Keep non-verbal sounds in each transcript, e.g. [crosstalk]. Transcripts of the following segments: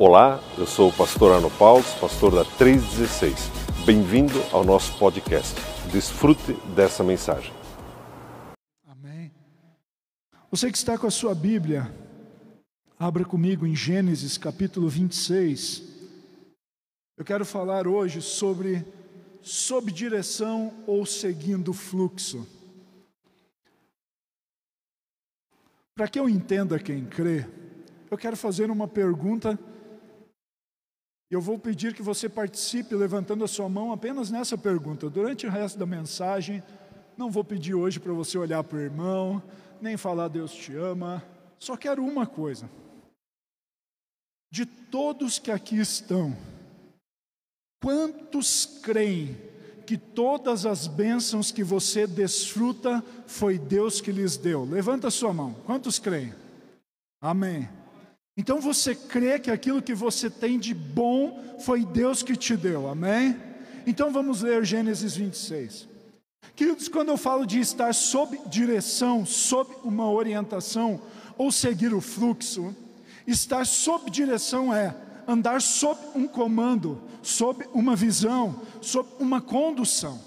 Olá, eu sou o pastor Arno Paulo, pastor da 316. Bem-vindo ao nosso podcast. Desfrute dessa mensagem. Amém. Você que está com a sua Bíblia, abra comigo em Gênesis capítulo 26. Eu quero falar hoje sobre sob direção ou seguindo o fluxo. Para que eu entenda quem crê, eu quero fazer uma pergunta eu vou pedir que você participe levantando a sua mão apenas nessa pergunta. Durante o resto da mensagem, não vou pedir hoje para você olhar para o irmão, nem falar Deus te ama. Só quero uma coisa. De todos que aqui estão, quantos creem que todas as bênçãos que você desfruta foi Deus que lhes deu? Levanta a sua mão. Quantos creem? Amém. Então você crê que aquilo que você tem de bom foi Deus que te deu, amém? Então vamos ler Gênesis 26. Queridos, quando eu falo de estar sob direção, sob uma orientação ou seguir o fluxo, estar sob direção é andar sob um comando, sob uma visão, sob uma condução.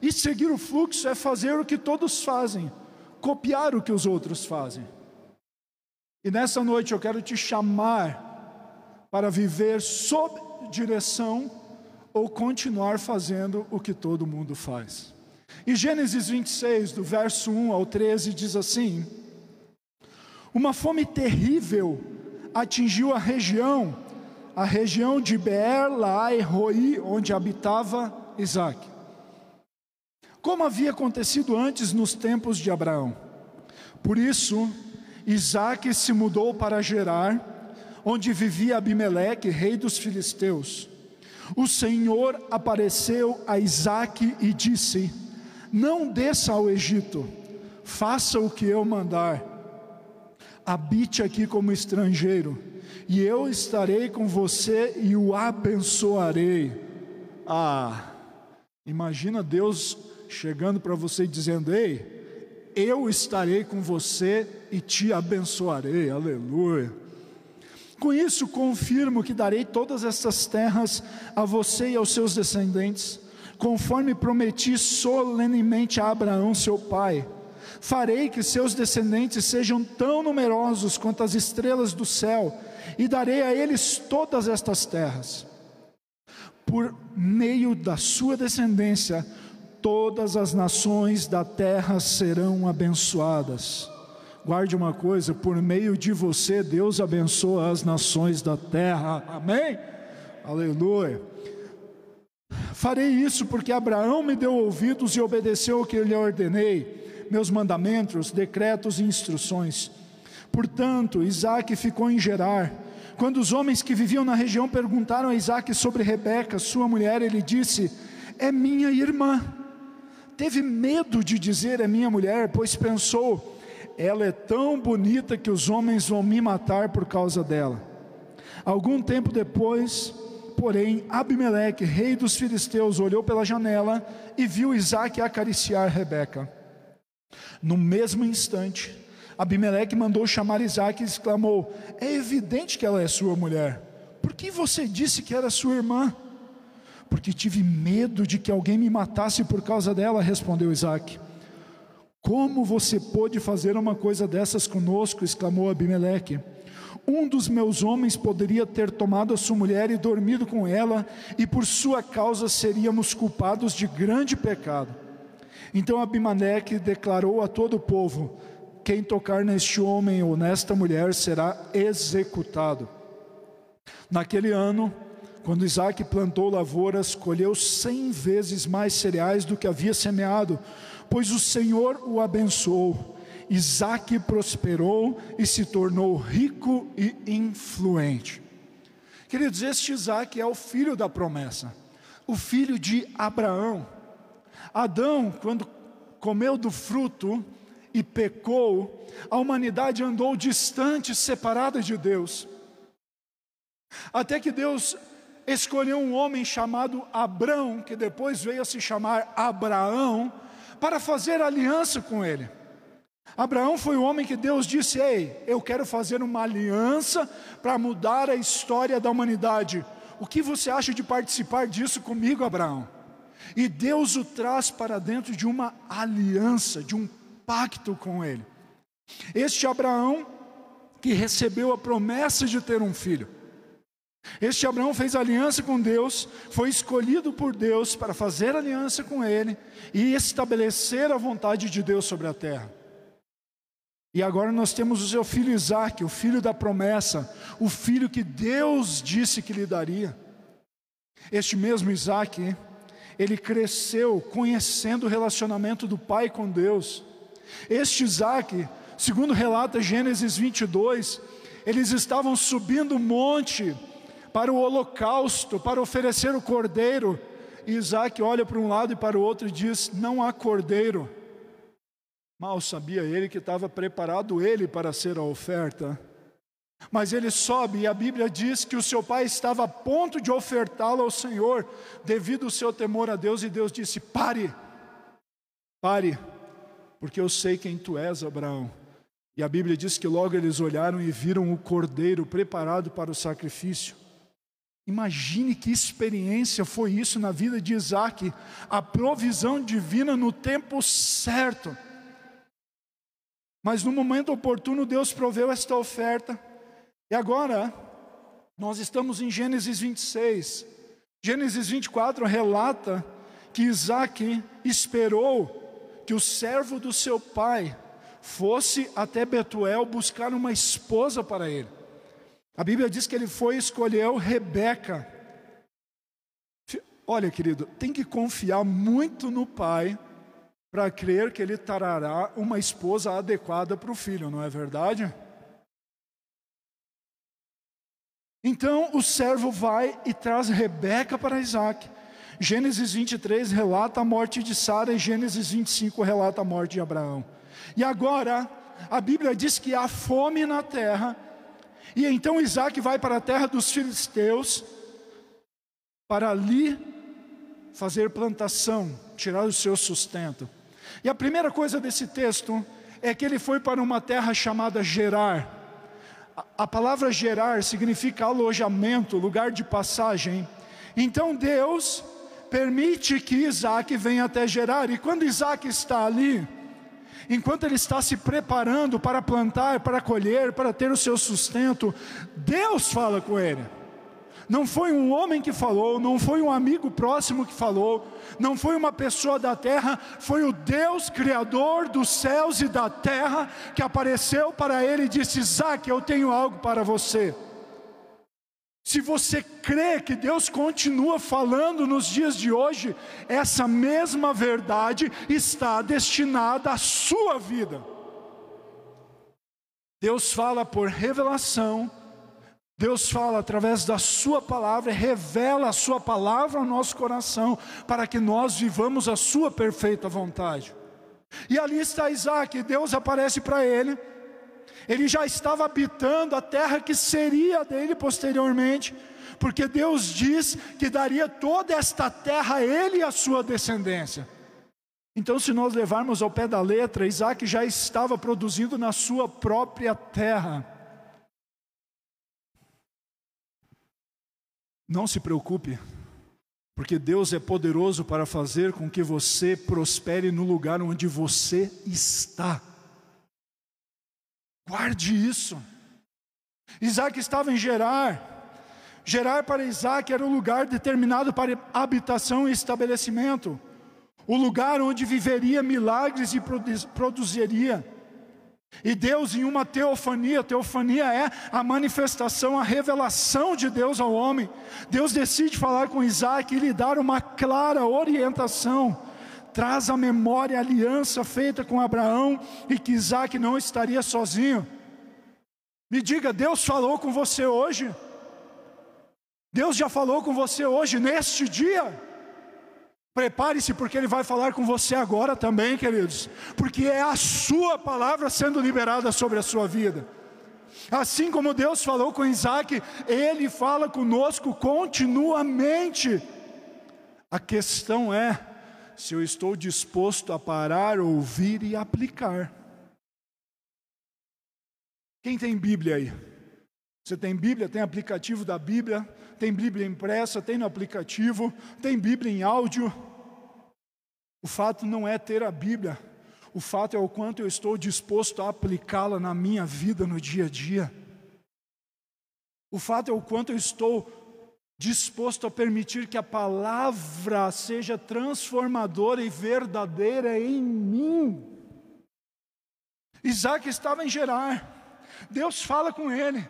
E seguir o fluxo é fazer o que todos fazem, copiar o que os outros fazem. E nessa noite eu quero te chamar para viver sob direção ou continuar fazendo o que todo mundo faz. E Gênesis 26, do verso 1 ao 13, diz assim: Uma fome terrível atingiu a região, a região de Beer, Laai, Roi, onde habitava Isaac. Como havia acontecido antes nos tempos de Abraão. Por isso, Isaac se mudou para Gerar, onde vivia Abimeleque, rei dos filisteus. O Senhor apareceu a Isaac e disse: Não desça ao Egito, faça o que eu mandar. Habite aqui como estrangeiro, e eu estarei com você e o abençoarei. Ah, imagina Deus chegando para você e dizendo: Ei, eu estarei com você e te abençoarei. Aleluia. Com isso, confirmo que darei todas estas terras a você e aos seus descendentes, conforme prometi solenemente a Abraão, seu pai. Farei que seus descendentes sejam tão numerosos quanto as estrelas do céu, e darei a eles todas estas terras. Por meio da sua descendência, todas as nações da terra serão abençoadas. Guarde uma coisa: por meio de você, Deus abençoa as nações da terra. Amém? Aleluia. Farei isso porque Abraão me deu ouvidos e obedeceu o que eu lhe ordenei, meus mandamentos, decretos e instruções. Portanto, Isaac ficou em Gerar. Quando os homens que viviam na região perguntaram a Isaac sobre Rebeca, sua mulher, ele disse: É minha irmã teve medo de dizer é minha mulher, pois pensou: ela é tão bonita que os homens vão me matar por causa dela. Algum tempo depois, porém, Abimeleque, rei dos filisteus, olhou pela janela e viu Isaac acariciar Rebeca. No mesmo instante, Abimeleque mandou chamar Isaac e exclamou: É evidente que ela é sua mulher. Por que você disse que era sua irmã? Porque tive medo de que alguém me matasse por causa dela, respondeu Isaac. Como você pôde fazer uma coisa dessas conosco? exclamou Abimeleque. Um dos meus homens poderia ter tomado a sua mulher e dormido com ela, e por sua causa seríamos culpados de grande pecado. Então Abimeleque declarou a todo o povo: Quem tocar neste homem ou nesta mulher será executado. Naquele ano, quando Isaac plantou lavouras, colheu cem vezes mais cereais do que havia semeado, pois o Senhor o abençoou. Isaac prosperou e se tornou rico e influente. Queridos, este Isaac é o filho da promessa, o filho de Abraão. Adão, quando comeu do fruto e pecou, a humanidade andou distante, separada de Deus. Até que Deus escolheu um homem chamado Abrão, que depois veio a se chamar Abraão, para fazer aliança com ele. Abraão foi o homem que Deus disse: Ei, eu quero fazer uma aliança para mudar a história da humanidade. O que você acha de participar disso comigo, Abraão? E Deus o traz para dentro de uma aliança, de um pacto com ele. Este Abraão que recebeu a promessa de ter um filho. Este Abraão fez aliança com Deus, foi escolhido por Deus para fazer aliança com ele e estabelecer a vontade de Deus sobre a terra. E agora nós temos o seu filho Isaac, o filho da promessa, o filho que Deus disse que lhe daria. Este mesmo Isaac, ele cresceu conhecendo o relacionamento do pai com Deus. Este Isaac, segundo relata Gênesis 22, eles estavam subindo o monte para o holocausto, para oferecer o cordeiro. E Isaac olha para um lado e para o outro e diz: Não há cordeiro. Mal sabia ele que estava preparado ele para ser a oferta. Mas ele sobe e a Bíblia diz que o seu pai estava a ponto de ofertá-lo ao Senhor, devido ao seu temor a Deus, e Deus disse: Pare, pare, porque eu sei quem tu és, Abraão. E a Bíblia diz que logo eles olharam e viram o cordeiro preparado para o sacrifício. Imagine que experiência foi isso na vida de Isaac, a provisão divina no tempo certo. Mas no momento oportuno, Deus proveu esta oferta. E agora, nós estamos em Gênesis 26. Gênesis 24 relata que Isaac esperou que o servo do seu pai fosse até Betuel buscar uma esposa para ele. A Bíblia diz que ele foi e escolheu Rebeca. Olha, querido, tem que confiar muito no pai para crer que ele trará uma esposa adequada para o filho, não é verdade? Então o servo vai e traz Rebeca para Isaac. Gênesis 23 relata a morte de Sara e Gênesis 25 relata a morte de Abraão. E agora, a Bíblia diz que há fome na terra, e então Isaac vai para a terra dos filisteus para ali fazer plantação, tirar o seu sustento. E a primeira coisa desse texto é que ele foi para uma terra chamada Gerar. A palavra Gerar significa alojamento, lugar de passagem. Então Deus permite que Isaac venha até Gerar, e quando Isaac está ali, enquanto ele está se preparando para plantar, para colher, para ter o seu sustento, Deus fala com ele. Não foi um homem que falou, não foi um amigo próximo que falou, não foi uma pessoa da terra, foi o Deus Criador dos céus e da terra que apareceu para ele e disse: Isaac, eu tenho algo para você. Se você crê que Deus continua falando nos dias de hoje, essa mesma verdade está destinada à sua vida. Deus fala por revelação, Deus fala através da Sua palavra, revela a Sua palavra ao nosso coração, para que nós vivamos a Sua perfeita vontade. E ali está Isaac, Deus aparece para ele, ele já estava habitando a terra que seria dele posteriormente, porque Deus diz que daria toda esta terra a ele e a sua descendência. Então, se nós levarmos ao pé da letra, Isaac já estava produzindo na sua própria terra. Não se preocupe, porque Deus é poderoso para fazer com que você prospere no lugar onde você está. Guarde isso. Isaac estava em Gerar. Gerar para Isaac era o lugar determinado para habitação e estabelecimento, o lugar onde viveria milagres e produziria. E Deus em uma teofania, teofania é a manifestação, a revelação de Deus ao homem. Deus decide falar com Isaac e lhe dar uma clara orientação. Traz à memória a aliança feita com Abraão e que Isaac não estaria sozinho. Me diga, Deus falou com você hoje? Deus já falou com você hoje, neste dia? Prepare-se, porque Ele vai falar com você agora também, queridos, porque é a Sua palavra sendo liberada sobre a sua vida. Assim como Deus falou com Isaac, Ele fala conosco continuamente. A questão é se eu estou disposto a parar, ouvir e aplicar. Quem tem Bíblia aí? Você tem Bíblia, tem aplicativo da Bíblia, tem Bíblia impressa, tem no aplicativo, tem Bíblia em áudio. O fato não é ter a Bíblia, o fato é o quanto eu estou disposto a aplicá-la na minha vida no dia a dia. O fato é o quanto eu estou disposto a permitir que a palavra seja transformadora e verdadeira em mim. Isaac estava em Gerar, Deus fala com ele.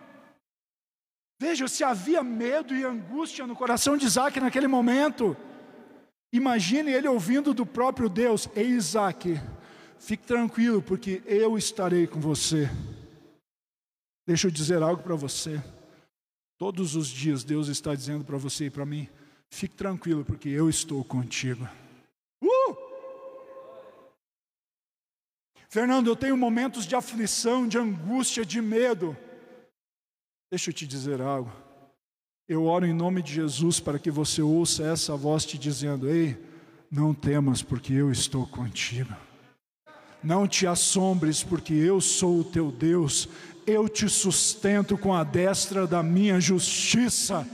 Veja, se havia medo e angústia no coração de Isaac naquele momento, imagine ele ouvindo do próprio Deus: Ei, Isaac, fique tranquilo, porque eu estarei com você. Deixa eu dizer algo para você. Todos os dias Deus está dizendo para você e para mim: fique tranquilo, porque eu estou contigo. Uh! Fernando, eu tenho momentos de aflição, de angústia, de medo. Deixa eu te dizer algo. Eu oro em nome de Jesus para que você ouça essa voz te dizendo: Ei, não temas, porque eu estou contigo. Não te assombres, porque eu sou o teu Deus eu te sustento com a destra da minha justiça.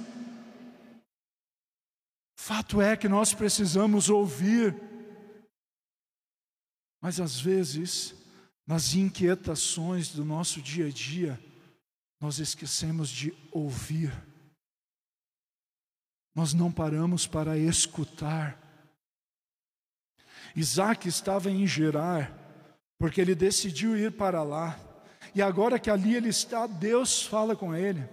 Fato é que nós precisamos ouvir, mas às vezes, nas inquietações do nosso dia a dia, nós esquecemos de ouvir, nós não paramos para escutar. Isaac estava em Gerar, porque ele decidiu ir para lá. E agora que ali ele está, Deus fala com ele.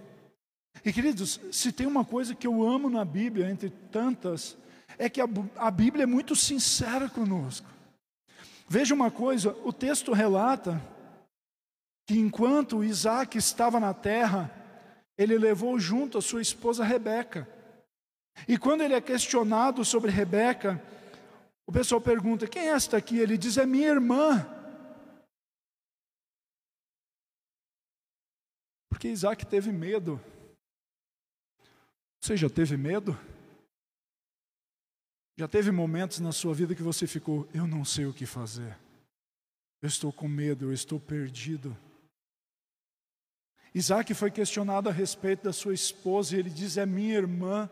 E queridos, se tem uma coisa que eu amo na Bíblia, entre tantas, é que a, a Bíblia é muito sincera conosco. Veja uma coisa: o texto relata que enquanto Isaac estava na terra, ele levou junto a sua esposa Rebeca. E quando ele é questionado sobre Rebeca, o pessoal pergunta: quem é esta aqui? Ele diz: é minha irmã. Porque Isaac teve medo. Você já teve medo? Já teve momentos na sua vida que você ficou, eu não sei o que fazer. Eu estou com medo, eu estou perdido. Isaac foi questionado a respeito da sua esposa e ele diz: É minha irmã.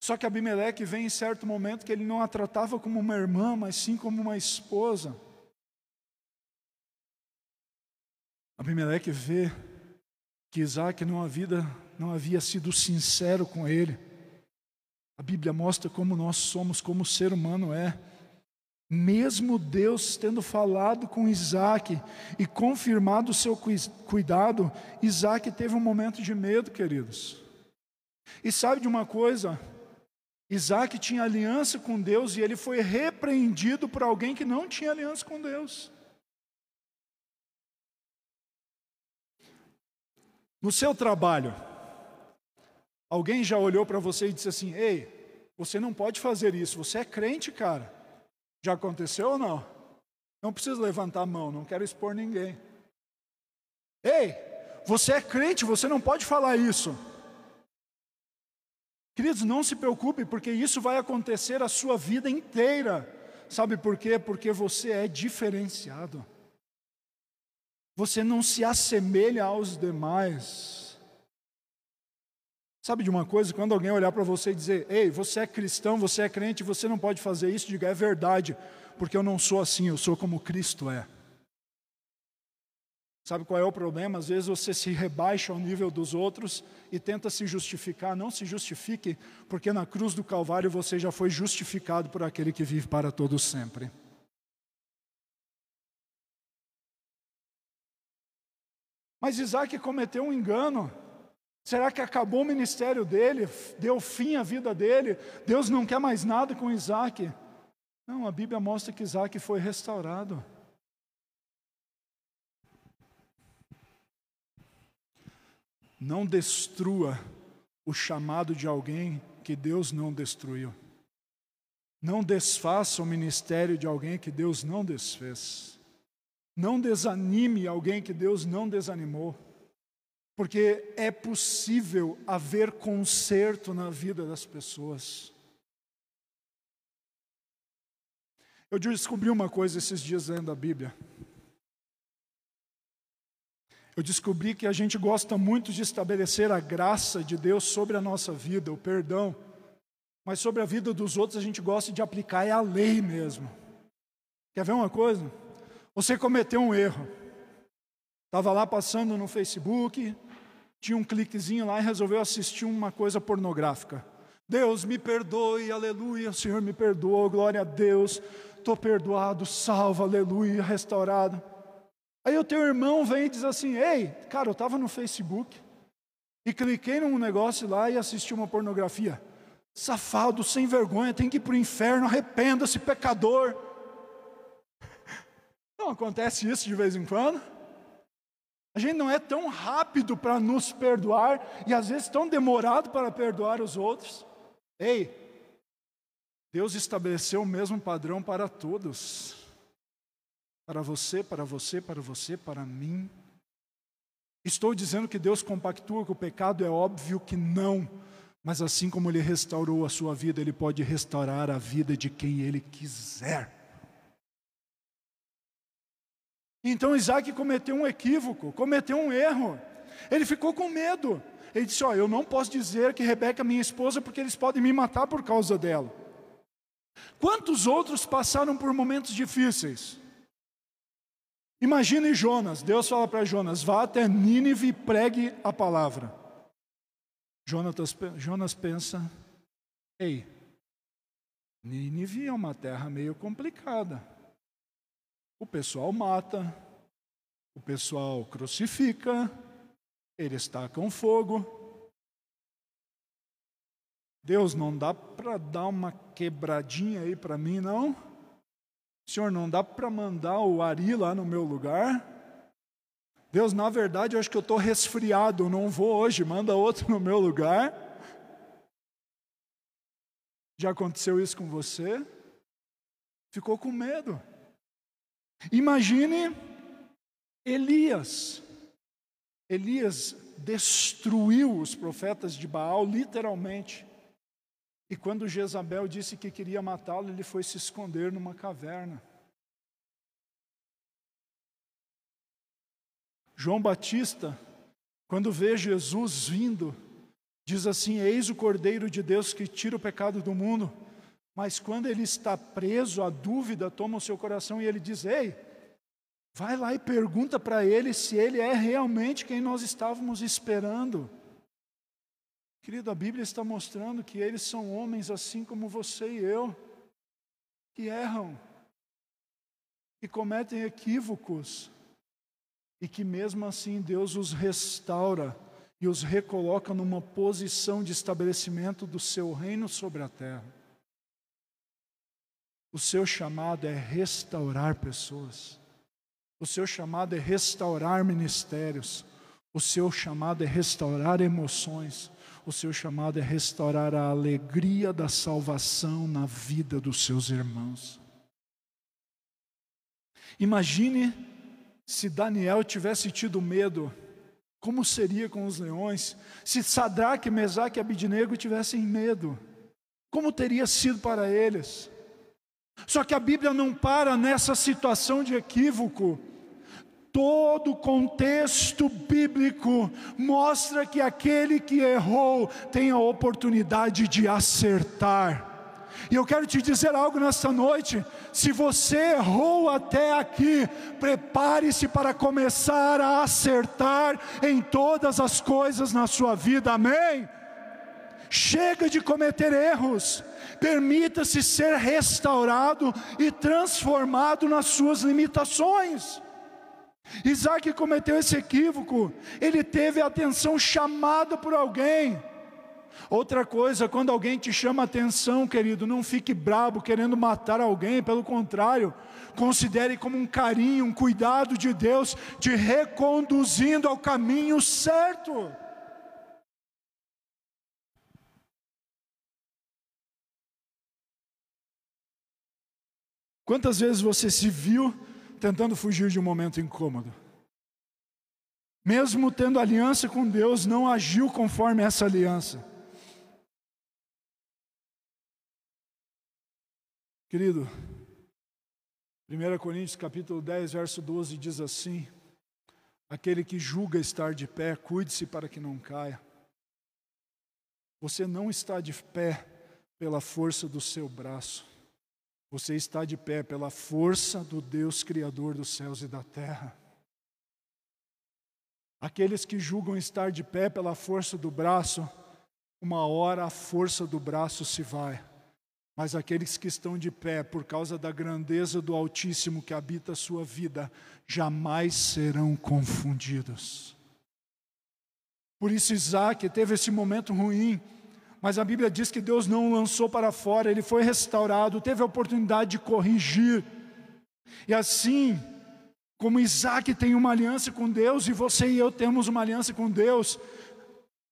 Só que Abimeleque vem em certo momento que ele não a tratava como uma irmã, mas sim como uma esposa. Abimeleque vê que Isaac não havia, não havia sido sincero com ele. A Bíblia mostra como nós somos, como o ser humano é. Mesmo Deus tendo falado com Isaac e confirmado o seu cuidado, Isaac teve um momento de medo, queridos. E sabe de uma coisa? Isaac tinha aliança com Deus e ele foi repreendido por alguém que não tinha aliança com Deus. No seu trabalho, alguém já olhou para você e disse assim: Ei, você não pode fazer isso, você é crente, cara. Já aconteceu ou não? Não precisa levantar a mão, não quero expor ninguém. Ei, você é crente, você não pode falar isso. Queridos, não se preocupe, porque isso vai acontecer a sua vida inteira. Sabe por quê? Porque você é diferenciado. Você não se assemelha aos demais. Sabe de uma coisa? Quando alguém olhar para você e dizer: Ei, você é cristão, você é crente, você não pode fazer isso, diga: É verdade, porque eu não sou assim, eu sou como Cristo é. Sabe qual é o problema? Às vezes você se rebaixa ao nível dos outros e tenta se justificar. Não se justifique, porque na cruz do Calvário você já foi justificado por aquele que vive para todos sempre. Mas Isaac cometeu um engano. Será que acabou o ministério dele? Deu fim à vida dele? Deus não quer mais nada com Isaac? Não, a Bíblia mostra que Isaac foi restaurado. Não destrua o chamado de alguém que Deus não destruiu. Não desfaça o ministério de alguém que Deus não desfez. Não desanime alguém que Deus não desanimou, porque é possível haver conserto na vida das pessoas. Eu descobri uma coisa esses dias lendo a Bíblia. Eu descobri que a gente gosta muito de estabelecer a graça de Deus sobre a nossa vida, o perdão. Mas sobre a vida dos outros a gente gosta de aplicar é a lei mesmo. Quer ver uma coisa? Você cometeu um erro. Estava lá passando no Facebook, tinha um cliquezinho lá e resolveu assistir uma coisa pornográfica. Deus me perdoe, aleluia, Senhor me perdoou, glória a Deus, estou perdoado, salvo, aleluia, restaurado. Aí o teu irmão vem e diz assim: Ei, cara, eu estava no Facebook e cliquei num negócio lá e assisti uma pornografia. Safado, sem vergonha, tem que ir para o inferno, arrependa-se, pecador. Não acontece isso de vez em quando? A gente não é tão rápido para nos perdoar e às vezes tão demorado para perdoar os outros. Ei, Deus estabeleceu o mesmo padrão para todos. Para você, para você, para você, para mim. Estou dizendo que Deus compactua com o pecado? É óbvio que não. Mas assim como Ele restaurou a sua vida, Ele pode restaurar a vida de quem Ele quiser. Então Isaac cometeu um equívoco, cometeu um erro. Ele ficou com medo. Ele disse: Ó, oh, eu não posso dizer que Rebeca é minha esposa porque eles podem me matar por causa dela. Quantos outros passaram por momentos difíceis? Imagine Jonas, Deus fala para Jonas: vá até Nínive e pregue a palavra. Jonas, Jonas pensa: ei, Nínive é uma terra meio complicada. O pessoal mata, o pessoal crucifica, eles tacam fogo. Deus, não dá para dar uma quebradinha aí para mim, não? Senhor, não dá para mandar o Ari lá no meu lugar? Deus, na verdade, eu acho que eu estou resfriado, não vou hoje, manda outro [laughs] no meu lugar. Já aconteceu isso com você? Ficou com medo. Imagine Elias. Elias destruiu os profetas de Baal, literalmente. E quando Jezabel disse que queria matá-lo, ele foi se esconder numa caverna. João Batista, quando vê Jesus vindo, diz assim: Eis o Cordeiro de Deus que tira o pecado do mundo. Mas quando ele está preso, a dúvida toma o seu coração e ele diz: Ei, vai lá e pergunta para ele se ele é realmente quem nós estávamos esperando. Querido, a Bíblia está mostrando que eles são homens assim como você e eu, que erram, que cometem equívocos, e que mesmo assim Deus os restaura e os recoloca numa posição de estabelecimento do seu reino sobre a terra. O seu chamado é restaurar pessoas. O seu chamado é restaurar ministérios. O seu chamado é restaurar emoções. O seu chamado é restaurar a alegria da salvação na vida dos seus irmãos. Imagine se Daniel tivesse tido medo, como seria com os leões? Se Sadraque, Mesaque e Abidnego tivessem medo, como teria sido para eles? Só que a Bíblia não para nessa situação de equívoco. Todo o contexto bíblico mostra que aquele que errou tem a oportunidade de acertar. E eu quero te dizer algo nesta noite: se você errou até aqui, prepare-se para começar a acertar em todas as coisas na sua vida, amém? Chega de cometer erros, permita-se ser restaurado e transformado nas suas limitações. Isaac cometeu esse equívoco, ele teve a atenção chamada por alguém. Outra coisa, quando alguém te chama atenção, querido, não fique brabo querendo matar alguém, pelo contrário, considere como um carinho, um cuidado de Deus, te reconduzindo ao caminho certo. Quantas vezes você se viu tentando fugir de um momento incômodo? Mesmo tendo aliança com Deus, não agiu conforme essa aliança. Querido, 1 Coríntios capítulo 10, verso 12 diz assim: Aquele que julga estar de pé, cuide-se para que não caia. Você não está de pé pela força do seu braço. Você está de pé pela força do Deus Criador dos céus e da terra. Aqueles que julgam estar de pé pela força do braço, uma hora a força do braço se vai. Mas aqueles que estão de pé por causa da grandeza do Altíssimo que habita a sua vida, jamais serão confundidos. Por isso, Isaac teve esse momento ruim, mas a Bíblia diz que Deus não o lançou para fora, ele foi restaurado, teve a oportunidade de corrigir. E assim, como Isaac tem uma aliança com Deus e você e eu temos uma aliança com Deus,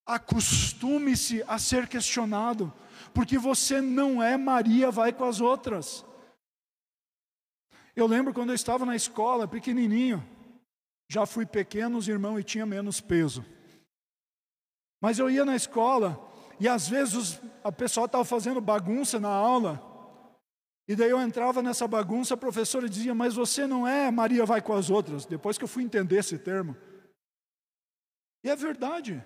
acostume-se a ser questionado porque você não é Maria, vai com as outras. Eu lembro quando eu estava na escola, pequenininho, já fui pequeno, os irmãos, e tinha menos peso. Mas eu ia na escola e às vezes a pessoa estava fazendo bagunça na aula. E daí eu entrava nessa bagunça, a professora dizia: Mas você não é Maria vai com as outras. Depois que eu fui entender esse termo. E é verdade.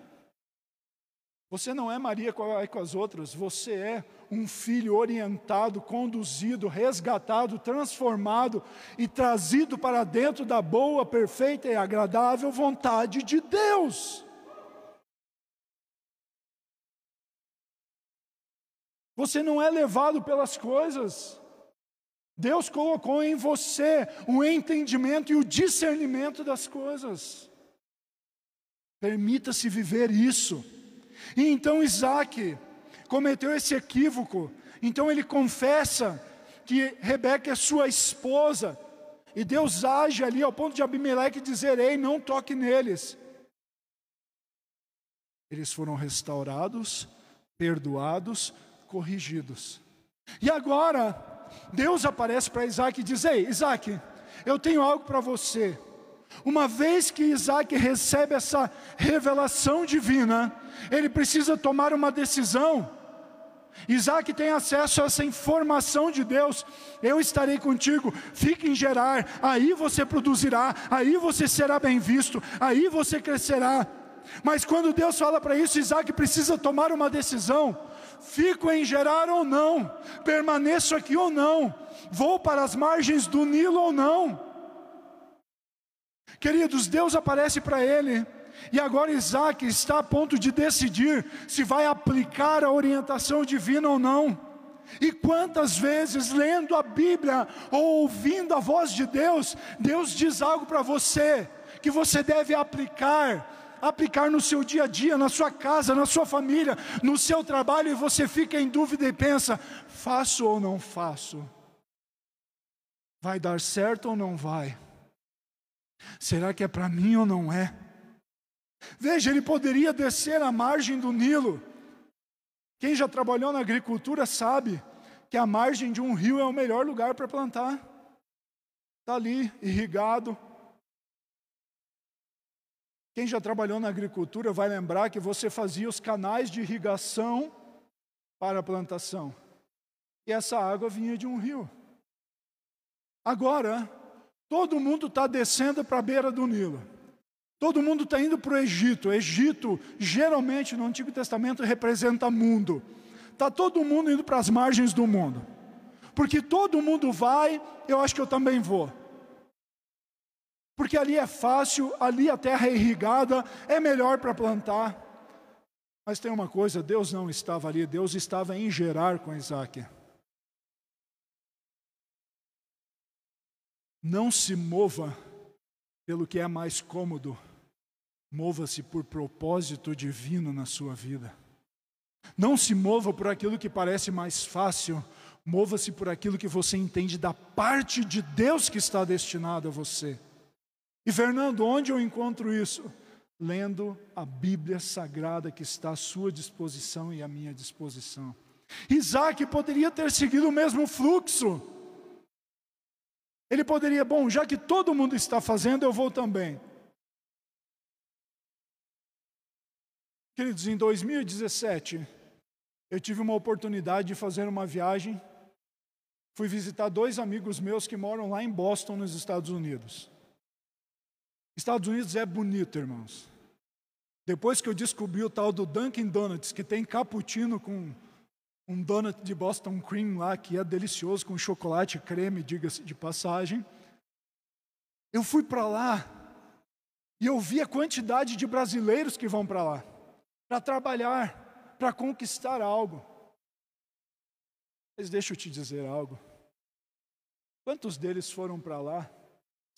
Você não é Maria com as outras, você é um filho orientado, conduzido, resgatado, transformado e trazido para dentro da boa, perfeita e agradável vontade de Deus. Você não é levado pelas coisas. Deus colocou em você o entendimento e o discernimento das coisas. Permita-se viver isso. E então Isaac cometeu esse equívoco. Então ele confessa que Rebeca é sua esposa. E Deus age ali ao ponto de Abimeleque dizer: Ei, não toque neles. Eles foram restaurados, perdoados, corrigidos. E agora, Deus aparece para Isaac e diz: Ei, Isaac, eu tenho algo para você. Uma vez que Isaac recebe essa revelação divina, ele precisa tomar uma decisão. Isaac tem acesso a essa informação de Deus. Eu estarei contigo, fique em Gerar, aí você produzirá, aí você será bem visto, aí você crescerá. Mas quando Deus fala para isso, Isaac precisa tomar uma decisão: fico em Gerar ou não, permaneço aqui ou não, vou para as margens do Nilo ou não. Queridos, Deus aparece para ele, e agora Isaac está a ponto de decidir se vai aplicar a orientação divina ou não. E quantas vezes, lendo a Bíblia ou ouvindo a voz de Deus, Deus diz algo para você que você deve aplicar, aplicar no seu dia a dia, na sua casa, na sua família, no seu trabalho, e você fica em dúvida e pensa: faço ou não faço? Vai dar certo ou não vai? Será que é para mim ou não é? Veja, ele poderia descer à margem do Nilo. Quem já trabalhou na agricultura sabe que a margem de um rio é o melhor lugar para plantar. Está ali, irrigado. Quem já trabalhou na agricultura vai lembrar que você fazia os canais de irrigação para a plantação. E essa água vinha de um rio. Agora, Todo mundo está descendo para a beira do Nilo. Todo mundo está indo para o Egito. Egito, geralmente, no Antigo Testamento, representa mundo. Está todo mundo indo para as margens do mundo. Porque todo mundo vai, eu acho que eu também vou. Porque ali é fácil, ali a terra é irrigada, é melhor para plantar. Mas tem uma coisa: Deus não estava ali, Deus estava em Gerar com Isaac. Não se mova pelo que é mais cômodo, mova-se por propósito divino na sua vida. Não se mova por aquilo que parece mais fácil, mova-se por aquilo que você entende da parte de Deus que está destinado a você. E Fernando, onde eu encontro isso? Lendo a Bíblia Sagrada que está à sua disposição e à minha disposição. Isaac poderia ter seguido o mesmo fluxo. Ele poderia, bom, já que todo mundo está fazendo, eu vou também. Queridos, em 2017, eu tive uma oportunidade de fazer uma viagem. Fui visitar dois amigos meus que moram lá em Boston, nos Estados Unidos. Estados Unidos é bonito, irmãos. Depois que eu descobri o tal do Dunkin' Donuts, que tem cappuccino com um donut de Boston Cream lá, que é delicioso, com chocolate creme, diga-se de passagem. Eu fui para lá e eu vi a quantidade de brasileiros que vão para lá, para trabalhar, para conquistar algo. Mas deixa eu te dizer algo. Quantos deles foram para lá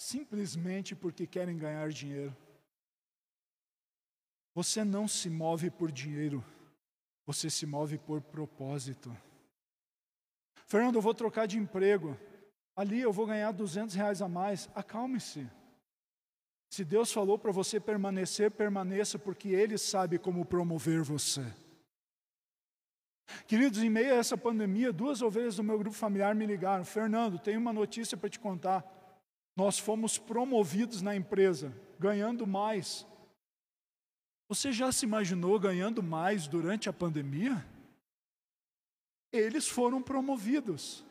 simplesmente porque querem ganhar dinheiro? Você não se move por dinheiro, você se move por propósito. Fernando, eu vou trocar de emprego. Ali eu vou ganhar 200 reais a mais. Acalme-se. Se Deus falou para você permanecer, permaneça, porque Ele sabe como promover você. Queridos, em meio a essa pandemia, duas ovelhas do meu grupo familiar me ligaram: Fernando, tenho uma notícia para te contar. Nós fomos promovidos na empresa, ganhando mais. Você já se imaginou ganhando mais durante a pandemia? Eles foram promovidos.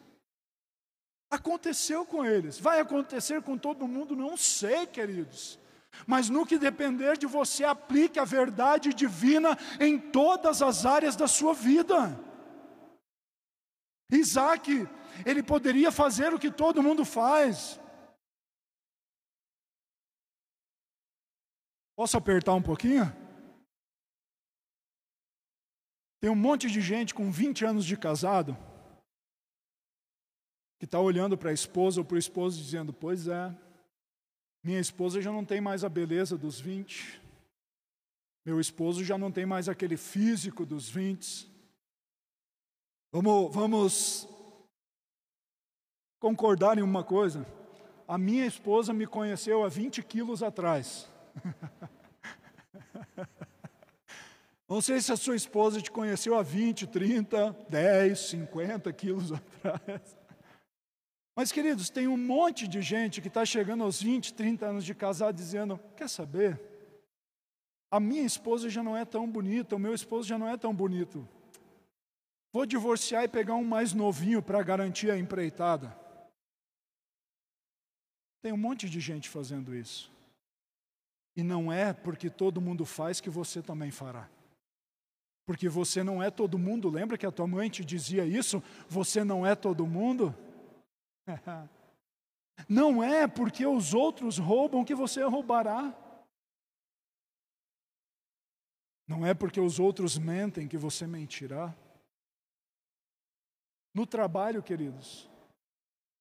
Aconteceu com eles. Vai acontecer com todo mundo? Não sei, queridos. Mas no que depender de você, aplique a verdade divina em todas as áreas da sua vida. Isaac, ele poderia fazer o que todo mundo faz. Posso apertar um pouquinho? Tem um monte de gente com 20 anos de casado que está olhando para a esposa ou para o esposo dizendo: Pois é, minha esposa já não tem mais a beleza dos 20, meu esposo já não tem mais aquele físico dos 20. Vamos, vamos concordar em uma coisa: a minha esposa me conheceu há 20 quilos atrás. [laughs] Não sei se a sua esposa te conheceu há 20, 30, 10, 50 quilos [laughs] atrás. Mas, queridos, tem um monte de gente que está chegando aos 20, 30 anos de casado dizendo: Quer saber? A minha esposa já não é tão bonita, o meu esposo já não é tão bonito. Vou divorciar e pegar um mais novinho para garantir a empreitada. Tem um monte de gente fazendo isso. E não é porque todo mundo faz que você também fará porque você não é todo mundo. Lembra que a tua mãe te dizia isso? Você não é todo mundo? [laughs] Não é porque os outros roubam que você roubará. Não é porque os outros mentem que você mentirá. No trabalho, queridos,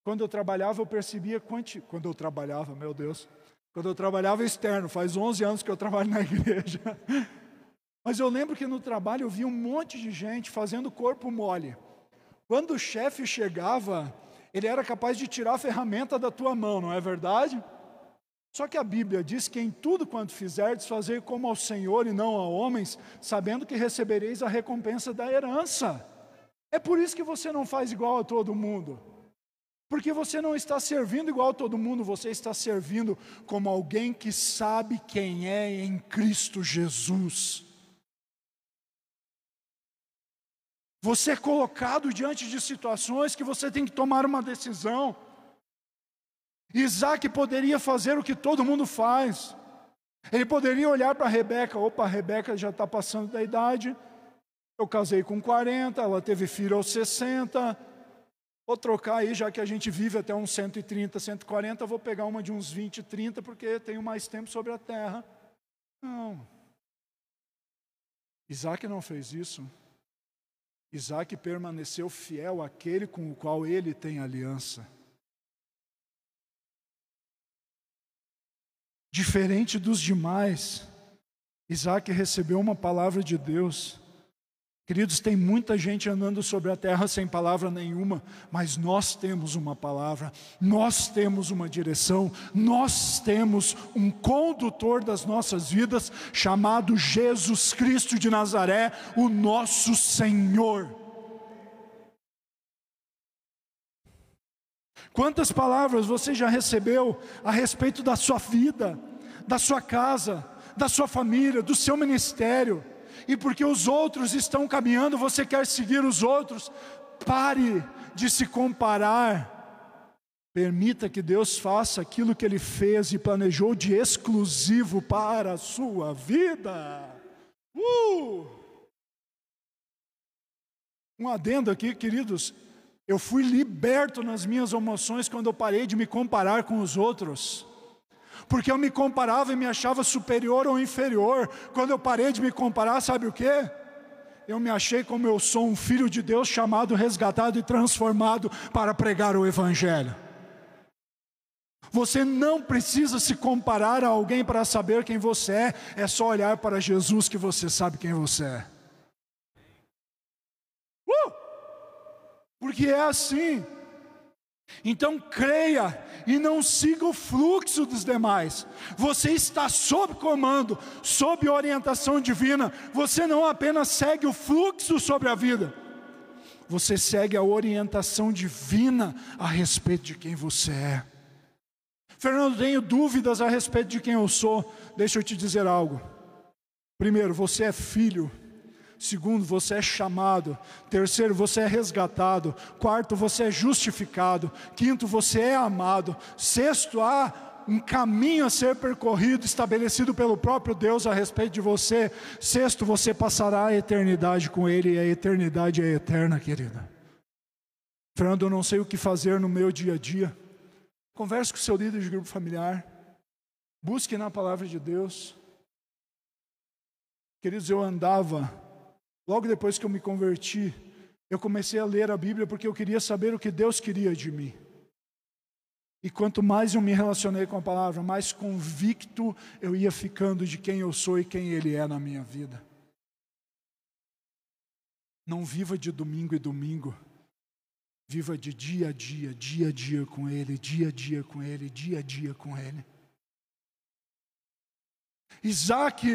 quando eu trabalhava, eu percebia quanti... quando eu trabalhava, meu Deus, quando eu trabalhava externo, faz 11 anos que eu trabalho na [laughs] igreja. Mas eu lembro que no trabalho eu vi um monte de gente fazendo corpo mole. Quando o chefe chegava, ele era capaz de tirar a ferramenta da tua mão, não é verdade? Só que a Bíblia diz que em tudo quanto fizerdes, fazer como ao Senhor e não a homens, sabendo que recebereis a recompensa da herança. É por isso que você não faz igual a todo mundo. Porque você não está servindo igual a todo mundo, você está servindo como alguém que sabe quem é em Cristo Jesus. Você é colocado diante de situações que você tem que tomar uma decisão. Isaac poderia fazer o que todo mundo faz. Ele poderia olhar para Rebeca, opa, Rebeca já está passando da idade. Eu casei com 40, ela teve filho aos 60. Vou trocar aí, já que a gente vive até uns 130, 140, vou pegar uma de uns 20, 30, porque tenho mais tempo sobre a terra. Não. Isaac não fez isso. Isaac permaneceu fiel àquele com o qual ele tem aliança. Diferente dos demais, Isaac recebeu uma palavra de Deus Queridos, tem muita gente andando sobre a terra sem palavra nenhuma, mas nós temos uma palavra, nós temos uma direção, nós temos um condutor das nossas vidas chamado Jesus Cristo de Nazaré, o nosso Senhor. Quantas palavras você já recebeu a respeito da sua vida, da sua casa, da sua família, do seu ministério? E porque os outros estão caminhando, você quer seguir os outros, pare de se comparar. Permita que Deus faça aquilo que Ele fez e planejou de exclusivo para a sua vida. Uh! Um adendo aqui, queridos. Eu fui liberto nas minhas emoções quando eu parei de me comparar com os outros. Porque eu me comparava e me achava superior ou inferior. Quando eu parei de me comparar, sabe o que? Eu me achei como eu sou um filho de Deus chamado, resgatado e transformado para pregar o Evangelho. Você não precisa se comparar a alguém para saber quem você é, é só olhar para Jesus que você sabe quem você é. Uh! Porque é assim. Então creia e não siga o fluxo dos demais. Você está sob comando, sob orientação divina. Você não apenas segue o fluxo sobre a vida, você segue a orientação divina a respeito de quem você é. Fernando, tenho dúvidas a respeito de quem eu sou. Deixa eu te dizer algo. Primeiro, você é filho. Segundo, você é chamado. Terceiro, você é resgatado. Quarto, você é justificado. Quinto, você é amado. Sexto, há um caminho a ser percorrido, estabelecido pelo próprio Deus a respeito de você. Sexto, você passará a eternidade com Ele e a eternidade é eterna, querida. Fernando, eu não sei o que fazer no meu dia a dia. Converse com o seu líder de grupo familiar. Busque na palavra de Deus. Queridos, eu andava, logo depois que eu me converti, eu comecei a ler a Bíblia porque eu queria saber o que Deus queria de mim. E quanto mais eu me relacionei com a palavra, mais convicto eu ia ficando de quem eu sou e quem Ele é na minha vida. Não viva de domingo e domingo. Viva de dia a dia, dia a dia com Ele, dia a dia com Ele, dia a dia com Ele. Isaac,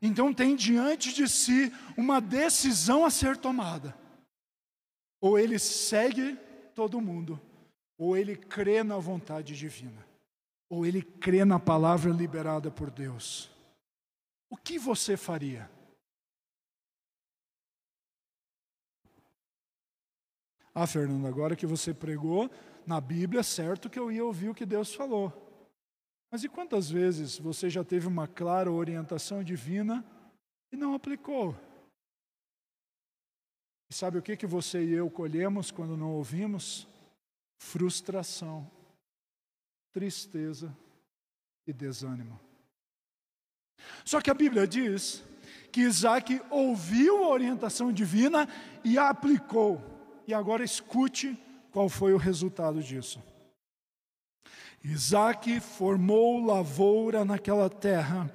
então, tem diante de si uma decisão a ser tomada. Ou ele segue todo mundo, ou ele crê na vontade divina, ou ele crê na palavra liberada por Deus. O que você faria? Ah, Fernando, agora que você pregou na Bíblia, certo que eu ia ouvir o que Deus falou. Mas e quantas vezes você já teve uma clara orientação divina e não aplicou? E sabe o que, que você e eu colhemos quando não ouvimos? Frustração, tristeza e desânimo. Só que a Bíblia diz que Isaac ouviu a orientação divina e a aplicou. E agora escute qual foi o resultado disso. Isaac formou lavoura naquela terra,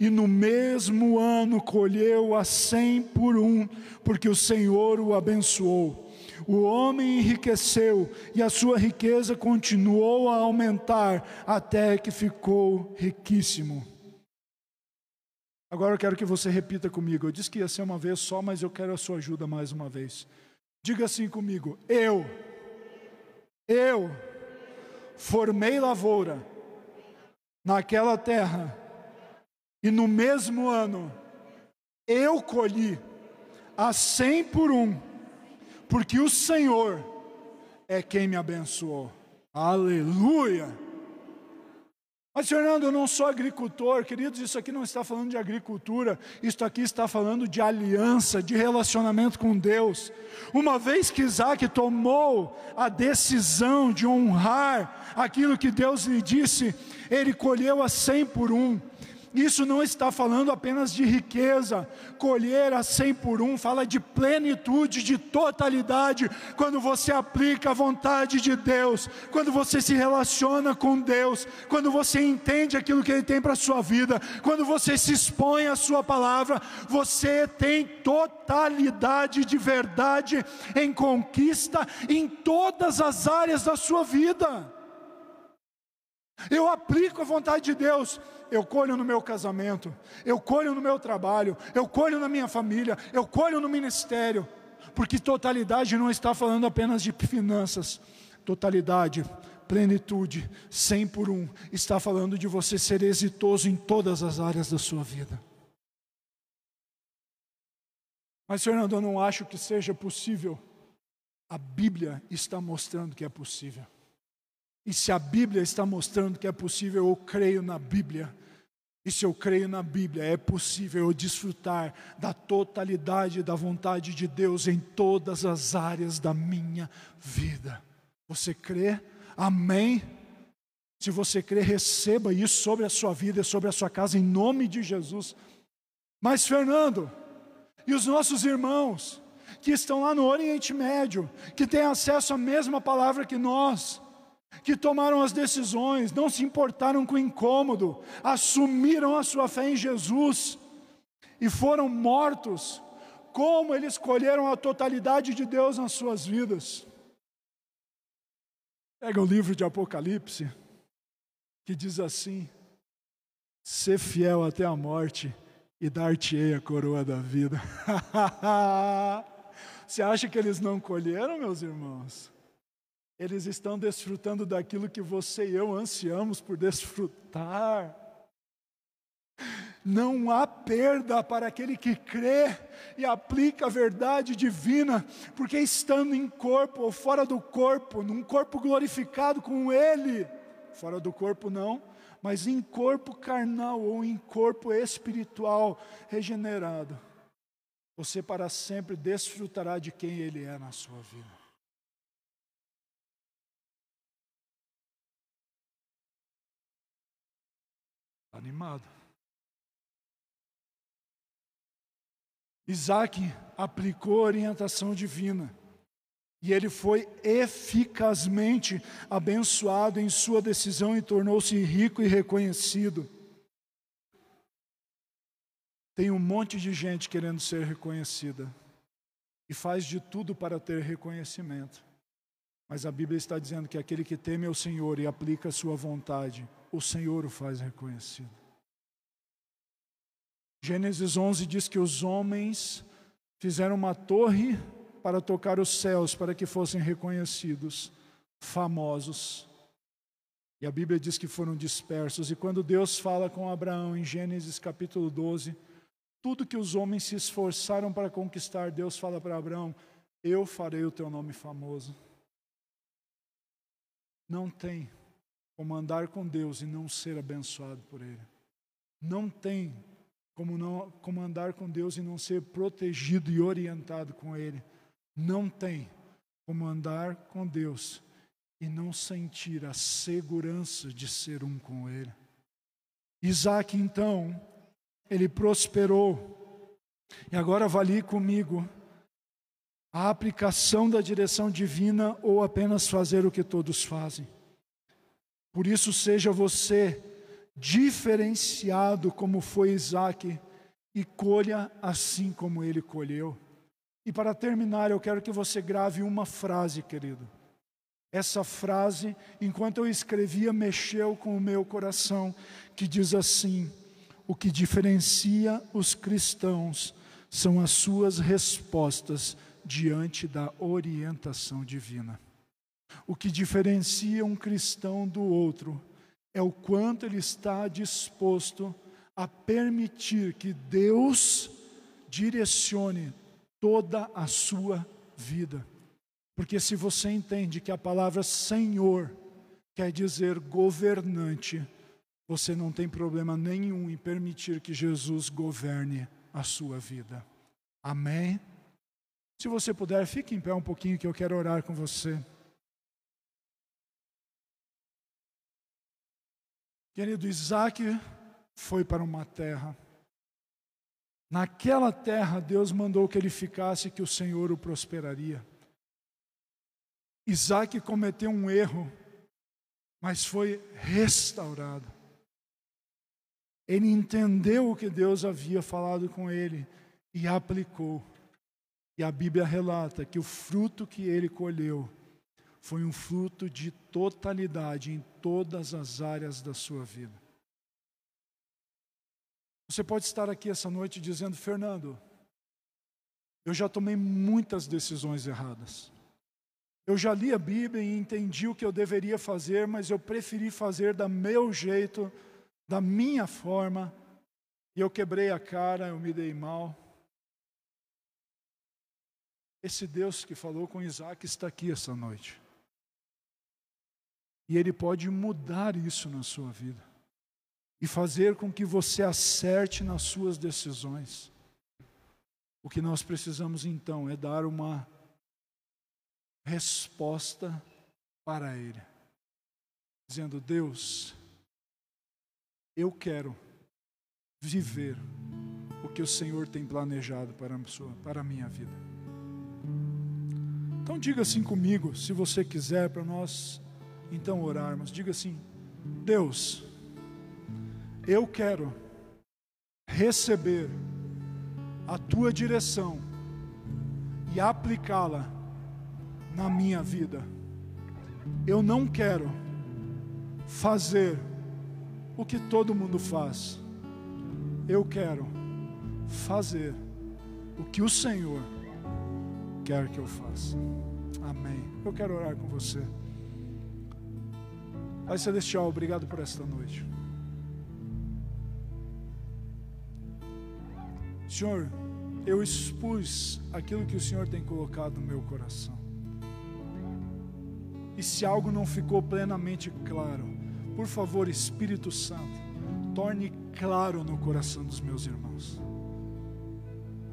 e no mesmo ano colheu a cem por um, porque o Senhor o abençoou. O homem enriqueceu, e a sua riqueza continuou a aumentar, até que ficou riquíssimo. Agora eu quero que você repita comigo. Eu disse que ia ser uma vez só, mas eu quero a sua ajuda mais uma vez. Diga assim comigo: eu, eu formei lavoura naquela terra, e no mesmo ano eu colhi a cem por um, porque o Senhor é quem me abençoou. Aleluia! Mas, Fernando, eu não sou agricultor, queridos, isso aqui não está falando de agricultura, isso aqui está falando de aliança, de relacionamento com Deus. Uma vez que Isaac tomou a decisão de honrar aquilo que Deus lhe disse, ele colheu a cem por um. Isso não está falando apenas de riqueza, colher a cem por um, fala de plenitude, de totalidade, quando você aplica a vontade de Deus, quando você se relaciona com Deus, quando você entende aquilo que Ele tem para a sua vida, quando você se expõe à Sua palavra, você tem totalidade de verdade em conquista em todas as áreas da sua vida. Eu aplico a vontade de Deus, eu colho no meu casamento, eu colho no meu trabalho, eu colho na minha família, eu colho no ministério, porque totalidade não está falando apenas de finanças, totalidade, plenitude, cem por um, está falando de você ser exitoso em todas as áreas da sua vida. Mas, Fernando, eu não acho que seja possível. A Bíblia está mostrando que é possível. E se a Bíblia está mostrando que é possível, eu creio na Bíblia. E se eu creio na Bíblia, é possível eu desfrutar da totalidade da vontade de Deus em todas as áreas da minha vida. Você crê? Amém? Se você crê, receba isso sobre a sua vida e sobre a sua casa, em nome de Jesus. Mas, Fernando, e os nossos irmãos que estão lá no Oriente Médio, que têm acesso à mesma palavra que nós, que tomaram as decisões, não se importaram com o incômodo, assumiram a sua fé em Jesus e foram mortos, como eles escolheram a totalidade de Deus nas suas vidas. Pega o livro de Apocalipse, que diz assim: ser fiel até a morte e dar-te-ei a coroa da vida. [laughs] Você acha que eles não colheram, meus irmãos? Eles estão desfrutando daquilo que você e eu ansiamos por desfrutar. Não há perda para aquele que crê e aplica a verdade divina, porque estando em corpo ou fora do corpo, num corpo glorificado com Ele, fora do corpo não, mas em corpo carnal ou em corpo espiritual regenerado, você para sempre desfrutará de quem Ele é na sua vida. Animado. Isaac aplicou a orientação divina. E ele foi eficazmente abençoado em sua decisão e tornou-se rico e reconhecido. Tem um monte de gente querendo ser reconhecida e faz de tudo para ter reconhecimento. Mas a Bíblia está dizendo que aquele que teme ao Senhor e aplica a sua vontade, o Senhor o faz reconhecido. Gênesis 11 diz que os homens fizeram uma torre para tocar os céus, para que fossem reconhecidos, famosos. E a Bíblia diz que foram dispersos. E quando Deus fala com Abraão em Gênesis capítulo 12, tudo que os homens se esforçaram para conquistar, Deus fala para Abraão: Eu farei o teu nome famoso. Não tem como andar com Deus e não ser abençoado por Ele. Não tem como, não, como andar com Deus e não ser protegido e orientado com Ele. Não tem como andar com Deus e não sentir a segurança de ser um com Ele. Isaac, então, ele prosperou. E agora avalie comigo a aplicação da direção divina ou apenas fazer o que todos fazem. Por isso, seja você diferenciado como foi Isaac e colha assim como ele colheu. E para terminar, eu quero que você grave uma frase, querido. Essa frase, enquanto eu escrevia, mexeu com o meu coração, que diz assim: O que diferencia os cristãos são as suas respostas diante da orientação divina. O que diferencia um cristão do outro é o quanto ele está disposto a permitir que Deus direcione toda a sua vida. Porque se você entende que a palavra Senhor quer dizer governante, você não tem problema nenhum em permitir que Jesus governe a sua vida. Amém? Se você puder, fique em pé um pouquinho que eu quero orar com você. Querido Isaac foi para uma terra Naquela terra, Deus mandou que ele ficasse, que o Senhor o prosperaria. Isaac cometeu um erro, mas foi restaurado. Ele entendeu o que Deus havia falado com ele e aplicou. E a Bíblia relata que o fruto que ele colheu foi um fruto de totalidade em todas as áreas da sua vida. Você pode estar aqui essa noite dizendo, Fernando, eu já tomei muitas decisões erradas. Eu já li a Bíblia e entendi o que eu deveria fazer, mas eu preferi fazer da meu jeito, da minha forma, e eu quebrei a cara, eu me dei mal. Esse Deus que falou com Isaac está aqui essa noite. E Ele pode mudar isso na sua vida e fazer com que você acerte nas suas decisões. O que nós precisamos então é dar uma resposta para Ele, dizendo: Deus, eu quero viver o que o Senhor tem planejado para a, sua, para a minha vida. Então diga assim comigo, se você quiser, para nós então orarmos. Diga assim: Deus, eu quero receber a tua direção e aplicá-la na minha vida. Eu não quero fazer o que todo mundo faz. Eu quero fazer o que o Senhor quer que eu faça. Amém. Eu quero orar com você. Pai Celestial, obrigado por esta noite. Senhor, eu expus aquilo que o Senhor tem colocado no meu coração. E se algo não ficou plenamente claro, por favor, Espírito Santo, torne claro no coração dos meus irmãos.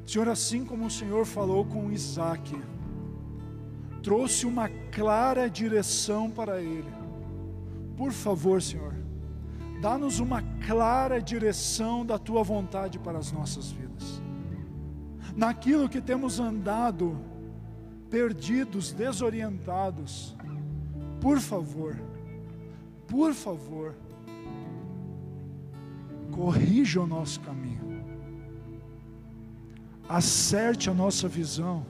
Senhor, assim como o Senhor falou com Isaac, trouxe uma clara direção para ele. Por favor, Senhor, dá-nos uma clara direção da tua vontade para as nossas vidas. Naquilo que temos andado perdidos, desorientados, por favor, por favor, corrija o nosso caminho, acerte a nossa visão,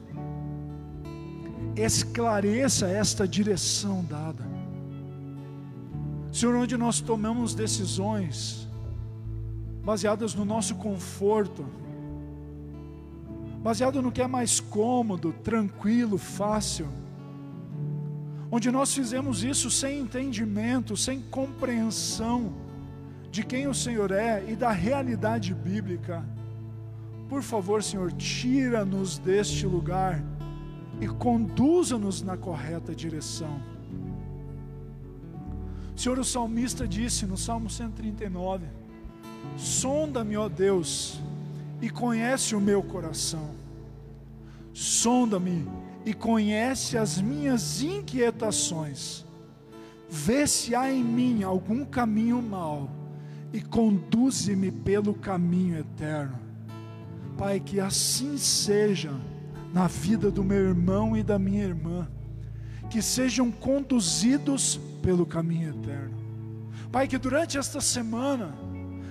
esclareça esta direção dada. Senhor, onde nós tomamos decisões baseadas no nosso conforto, baseado no que é mais cômodo, tranquilo, fácil, onde nós fizemos isso sem entendimento, sem compreensão de quem o Senhor é e da realidade bíblica. Por favor, Senhor, tira-nos deste lugar e conduza-nos na correta direção. Senhor, o salmista disse no Salmo 139: Sonda-me, ó Deus, e conhece o meu coração. Sonda-me e conhece as minhas inquietações. Vê se há em mim algum caminho mau e conduze-me pelo caminho eterno. Pai, que assim seja na vida do meu irmão e da minha irmã, que sejam conduzidos pelo caminho eterno. Pai, que durante esta semana,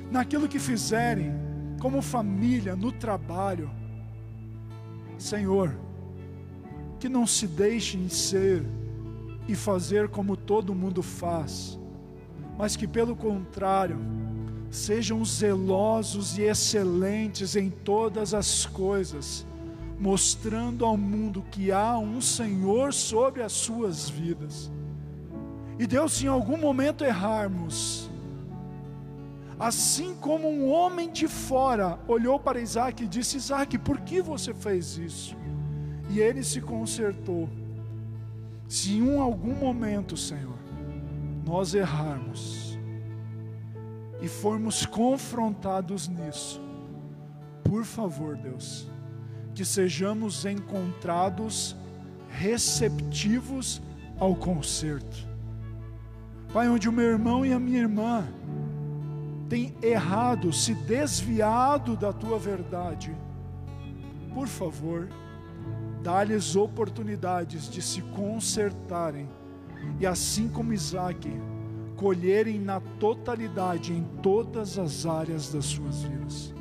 naquilo que fizerem, como família, no trabalho, Senhor, que não se deixem ser e fazer como todo mundo faz, mas que pelo contrário, sejam zelosos e excelentes em todas as coisas, mostrando ao mundo que há um Senhor sobre as suas vidas. E Deus, se em algum momento errarmos, assim como um homem de fora olhou para Isaac e disse: Isaac, por que você fez isso? e ele se consertou. Se em um, algum momento, Senhor, nós errarmos e formos confrontados nisso, por favor, Deus, que sejamos encontrados receptivos ao conserto. Pai, onde o meu irmão e a minha irmã têm errado, se desviado da tua verdade, por favor, dá-lhes oportunidades de se consertarem e assim como Isaac, colherem na totalidade em todas as áreas das suas vidas.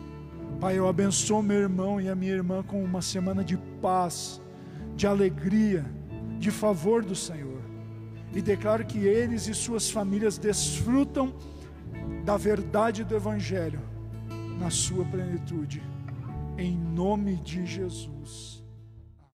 Pai, eu abençoo meu irmão e a minha irmã com uma semana de paz, de alegria, de favor do Senhor. E declaro que eles e suas famílias desfrutam da verdade do Evangelho na sua plenitude. Em nome de Jesus.